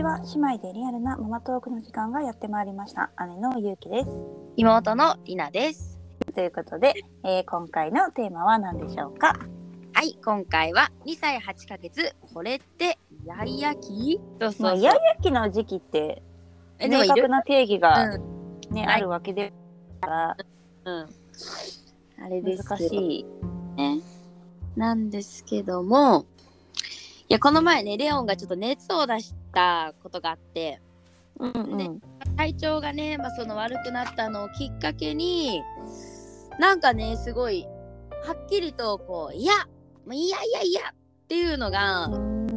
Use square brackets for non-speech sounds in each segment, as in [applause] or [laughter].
ちは姉妹でリアルなママトークの時間がやってまいりました。姉のゆうきです。妹のりなです。ということで、えー今回のテーマは何でしょうか？はい、今回は2歳8ヶ月、これってイヤイヤ期そうそうそう。まあイヤイヤ期の時期って明確な定義が、うん、ねはい。あるわけでからうん。あれです難しい。ね。なんですけども、いや、この前ね、レオンがちょっと熱を出したことがあって、うんうん。で体調がね、まあ、その悪くなったのをきっかけに、なんかね、すごい、はっきりと、こう、いや、いやいやいやっていうのが、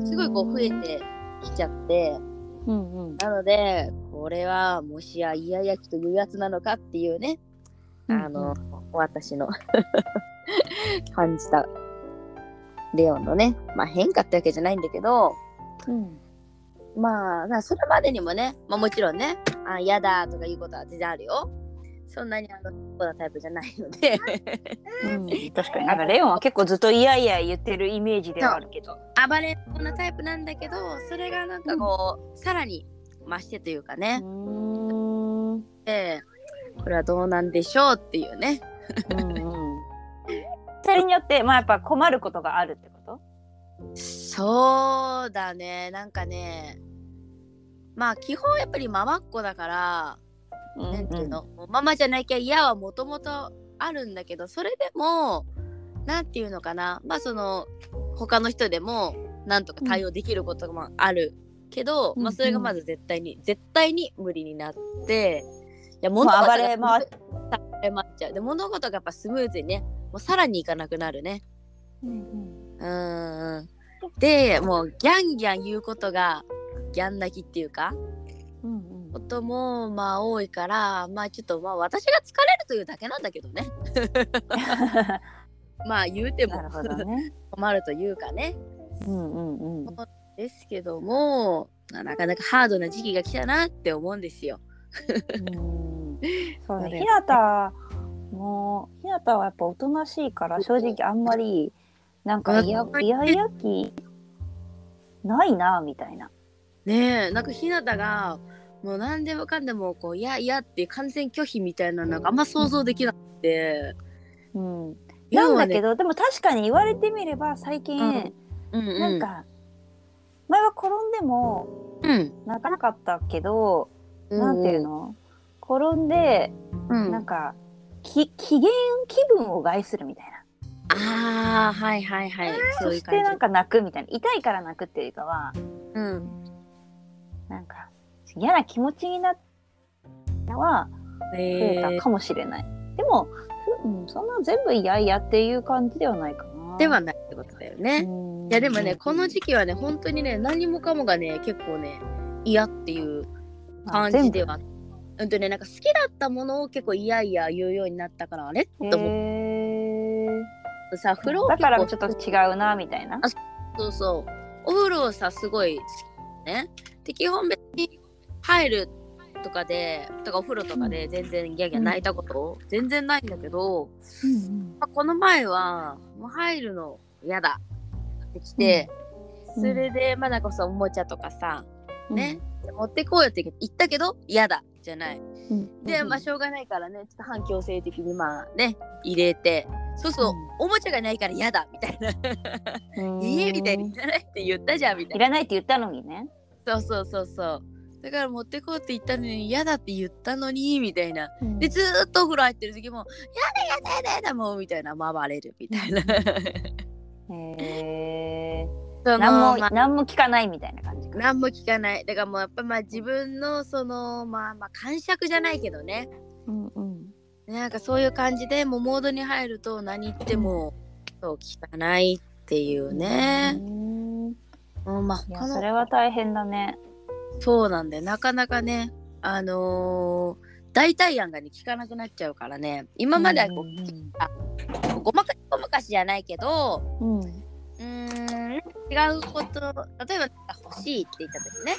すごいこう増えてきちゃって、うんうん。なので、これはもしやイヤイヤ期というやつなのかっていうね、あの、私の [laughs] 感じた。レオンのね、まあ変化ってわけじゃないんだけど、うんまあ、まあそれまでにもね、まあもちろんね、あ嫌だとかいうことは全然あるよ。そんなにあの、そうなタイプじゃないので、うん。[laughs] 確かに。なんかレオンは結構ずっといやいや言ってるイメージではあるけど。暴れん坊なタイプなんだけど、それがなんかこう、さらに増してというかね、うんうん。でこれはどうなんでしょうっていうね。それによってまあやっぱ困ることがあるってそうだね、なんかね、まあ基本やっぱりママっ子だから、なんていうの、ママじゃなきゃ嫌はもともとあるんだけど、それでも、なんていうのかな、まあその、他の人でも、なんとか対応できることもあるけど、うんまあそれがまず絶対に、絶対に無理になって、いや、もう物事が暴れ回っちゃう。で、物事がやっぱスムーズにね、もうさらにいかなくなるね。うんうーん。で、もうギャンギャン言うことが、ギャン泣きっていうか、うんうんこともまあ多いからまあちょっとまあ私が疲れるというだけなんだけどね [laughs] まあ言うてもね。困るというかねうんうんうん。ですけどもまあなかなかハードな時期が来たなって思うんですよ。うんそうね。[laughs] それひなたもひなたはやっぱおとなしいから正直あんまりなんかいやうんいやいやきないなみたいな。ねえなんかひなたがもう何でもかんでもこういやいやって完全拒否みたいななんかあんま想像できなくて。うん。要はねなんだけど、でも確かに言われてみれば最近、うんうんうん、なんか前は転んでもうん、泣かなかったけど、うんなんていうの？転んでうん、なんかき機嫌気分を害するみたいな。ああはいはいはい。そいう感じ。なんか泣くみたいな。痛いから泣くっていうよりかはうん。なんか嫌な気持ちになったのは増ええたかもしれない。でも、ふうん、そんな全部嫌々っていう感じではないかな。ではないってことだよね。うん。いやでもね、この時期はね、本当にね、何もかもがね、結構ね、嫌っていう感じでは。うんとね、なんか好きだったものを結構嫌々言うようになったから、あれ？と思っへてさ、風呂ーだからちょっと違うなみたいな。あそうそう。お風呂さ、すごい好きね。で、基本別に入るとかで、とかお風呂とかで全然ギャギャ泣いたこと、全然ないんだけど、うんまあこの前は、もう入るの嫌だ。ってきて、うん。それで、まあなんかさ、おもちゃとかさ、うん。ね、持ってこうよって言ったけど、嫌だ。じゃない。うん。で、まあしょうがないからね、ちょっと反強制的にまあね、入れて、そうそう、うんおもちゃがないから嫌だみたいな。うんいいみたいにいらないって言ったじゃんみたいな。いらないって言ったのにね。そうそうそうそう。だから持ってこうって言ったのに嫌だって言ったのにみたいな。でずーっとお風呂入ってる時も「やだやだやだやだもう」みたいな暴れるみたいな。へそのー何もまあ何も聞かないみたいな感じか。何も聞かない。だからもうやっぱまあ自分のそのまあまあ感触じゃないけどね。うんうん。なんかそういう感じでもうモードに入ると何言ってもそう聞かないっていうね。うん。まあそれは大変だね。そうなんでなかなかねあのー代替案がね聞かなくなっちゃうからね。今まではこう、ごまかしごまかしじゃないけどうん。違うこと例えば欲しいって言った時ね。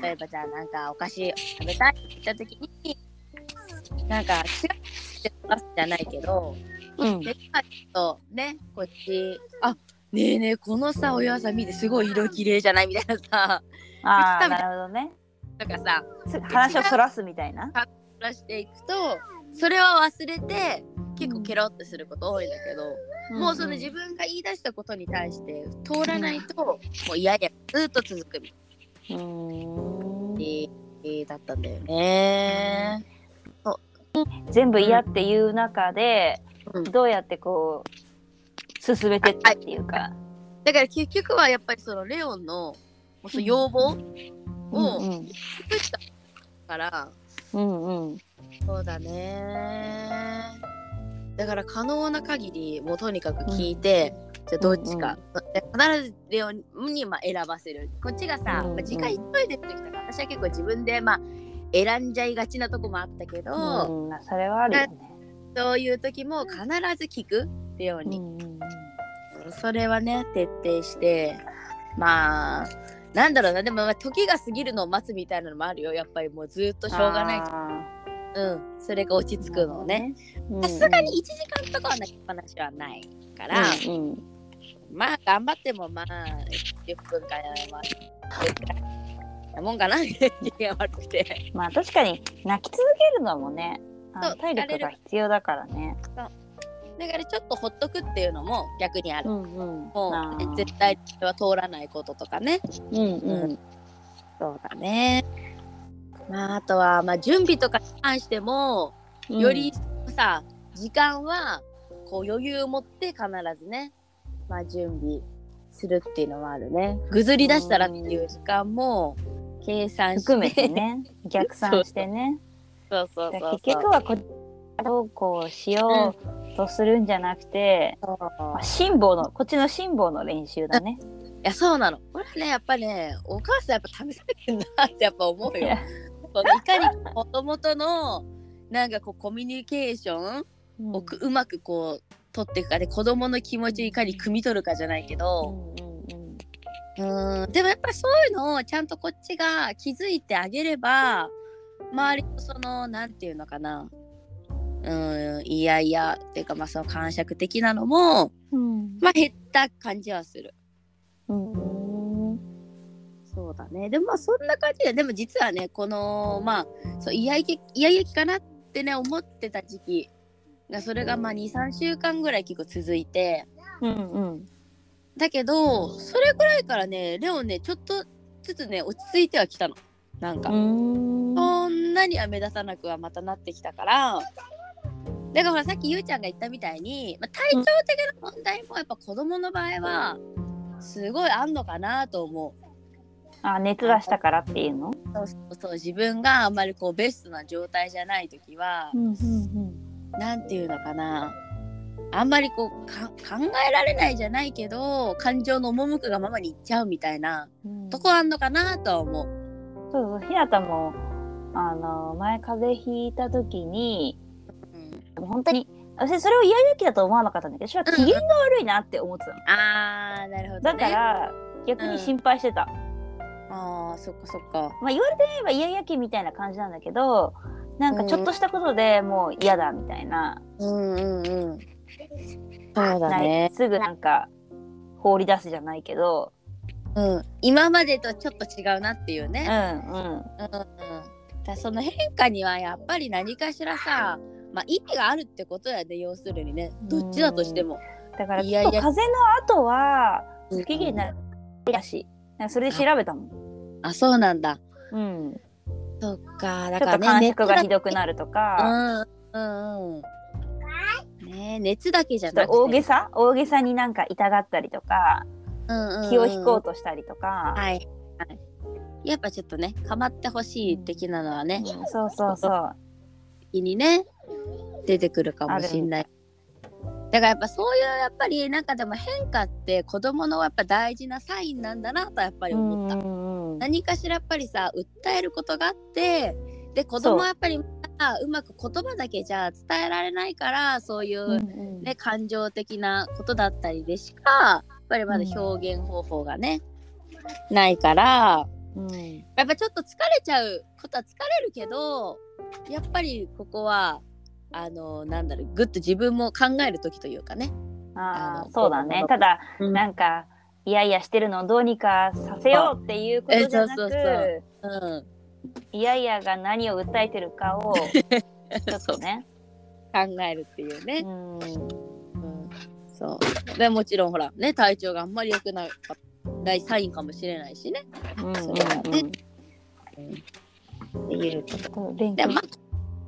例えばじゃあなんかお菓子食べたいって言った時になんか違うって出すじゃないけどうん。でちょっとねこっちあねえねえこのさお岩さん見てすごい色綺麗じゃないみたいなさ。ああ多分なるほどね。なんかさす話をそらすみたいな。出していくとそれは忘れて結構ケロってすること多いんだけど、もうその自分が言い出したことに対して通らないと、もう嫌やずっと続くみたいな。うん。えーだったんだよね。全部嫌っていう中で、うん。どうやってこう進めてったっていうか、だから結局はやっぱりそのレオンのその要望をうんうん。尽くしたから、うんうん。そうだね。だから可能な限りもうとにかく聞いて、じゃあどっちか、で必ずレオンにまあ選ばせる。こっちがさ、うんうん。まあ時間急いでる時とか私は結構自分でまあ選んじゃいがちなとこもあったけど、うんそれはあるよね。そういう時も必ず聞くレオンに、うんうんうん。それはね徹底して。まあなんだろうな。でもまあ時が過ぎるのを待つみたいなのもあるよ。やっぱりもうずっとしょうがない。あうんそれが落ち着くのをね。ーさすがに1時間とかは泣きっぱなしはないから、うんうん。まあ頑張ってもまあ10分間やまあなもんかな。気が悪くてまあ確かに泣き続けるのもねあのそう体力が必要だからね。だからちょっとほっとくっていうのも逆にある、んうん。もあー。う絶対は通らないこととかね。うん。うん。そうだね。まああとはまあ準備とかに関してもうん。よりさ、時間はこう余裕を持って必ずね、まあ、準備するっていうのもあるね。ぐずり出したらっていう時間も計算。含めてね逆算してね。そうそうそうそう。結局はこどうこうしようとするんじゃなくて、そうまあ、辛抱のこっちの辛抱の練習だね。[laughs] いやそうなの。これねやっぱねお母さんやっぱ試されてんなってやっぱ思うよ。このいかに子供とのなんかこうコミュニケーションをくうまくこう取っていくかで子供の気持ちをいかに汲み取るかじゃないけうど、うんうん。でもやっぱりそういうのをちゃんとこっちが気づいてあげれば周りのそのなんていうのかな。うんいやいやっていうかまあその感触的なのもうん。まあ減った感じはする。うん。そうだね。でもまあそんな感じででも実はねこのまあそうイヤイヤイヤイヤ期かなってね思ってた時期がそれがまあ23週間ぐらい結構続いてうんうんだけどそれぐらいからねレオンねちょっとずつね落ち着いてはきたの。なんか、うん。そんなには目立たなくはまたなってきたから。だからほらさっきゆうちゃんが言ったみたいに、まあ、体調的な問題もやっぱ子供の場合はすごいあんのかなと思う。あ熱出したからっていうの？そうそうそう。自分があんまりこうベストな状態じゃない時は、んうん。なんていうのかなあんまりこうか考えられないじゃないけど感情の赴くがままにいっちゃうみたいなうんとこあんのかなとは思う。そうそうひなたもあの前風邪ひいた時にうん、本当に私それを嫌々気だと思わなかったんだけど私は機嫌が悪いなって思ってたの、あーなるほど、ね。だから逆に心配してた、あーそっかそっか。まあ言われてみれば嫌々気みたいな感じなんだけどなんかちょっとしたことでもう嫌だみたいな、うんうんうん。そうだね。すぐなんか放り出すじゃないけど。うん、今までとちょっと違うなっていううんね。うん。うんうん、だその変化にはやっぱり何かしらさ、まあ、意味があるってことやで要するにね。どっちだとしても。だからいやいや。きっと風邪の後はうん不機嫌になるらしい。なんかそれで調べたもん、あそうなんだ。うん、そっか。だちょっとからね感触がひどくなるとか、うんうんうん。ね。え熱だけじゃなくて。と大げさ？大げさになんか痛がったりとかうんうんうん。気を引こうとしたりとか、はい、はい。やっぱちょっとね構ってほしい的なのはね、うん。そうそうそう。気にね出てくるかもしんない。だからやっぱそういうやっぱりなんかでも変化って子供のやっぱ大事なサインなんだなとやっぱり思った。うんうん何かしらやっぱりさ訴えることがあってで子供はやっぱりうまく言葉だけじゃ伝えられないからそういう、うんうん。ね、感情的なことだったりでしかやっぱりまだ表現方法がね、ないからうん。やっぱちょっと疲れちゃうことは疲れるけどやっぱりここはあのなんだろうぐっと自分も考える時というかね。あのそうだね。ただ、うん。なんかいやいやしてるのをどうにかさせようっていうことじゃなくうんいやいやが何を訴えてるかを [laughs] ちょっとね。考えるっていうね。う、ん。うん、そう。でもちろんほらね体調があんまり良くないないサインかもしれないしね、うんそれはね。うん。っていう。ことでま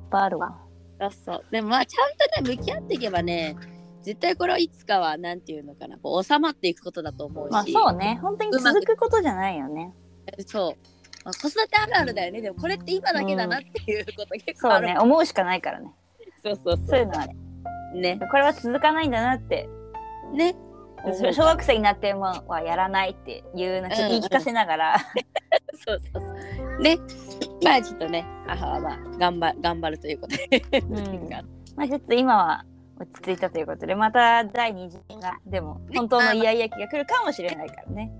ぱいあるわ。あそう。でもまあちゃんとね向き合っていけばね絶対これはいつかはなんていうのかなこう収まっていくことだと思うし、まあそうね。本当に続くことじゃないよね。そう、まあ、子育てあるあるだよね。でもこれって今だけだなっていうこと結構そうね思うしかないからね。そうそうそう。いうのはね。ね。これは続かないんだなって。ね。小学生になってもはやらないっていうのちょっと言い聞かせながら、[laughs] そうそうそう。ね。まあちょっとね母はまあ頑張頑張るということで、ん。まあちょっと今は落ち着いたということでまた第二次がでも本当のイヤイヤ期が来るかもしれないからね。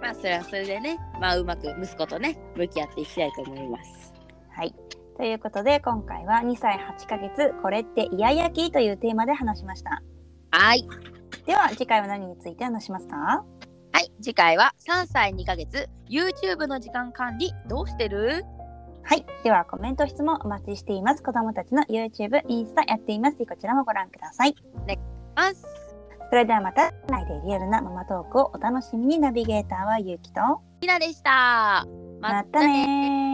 まあそれはそれでねまあうまく息子とね向き合っていきたいと思いますはいということで今回は2歳8ヶ月これってイヤイヤ期というテーマで話しました。はいでは次回は何について話しますか？はい次回は3歳2ヶ月 YouTube の時間管理どうしてる？はい。では、コメント、質問お待ちしています。子供たちの YouTube、インスタやっています。こちらもご覧ください。ますそれではまた、来でリアルなママトークをお楽しみに。ナビゲーターはゆうきと、ひなでした。またねー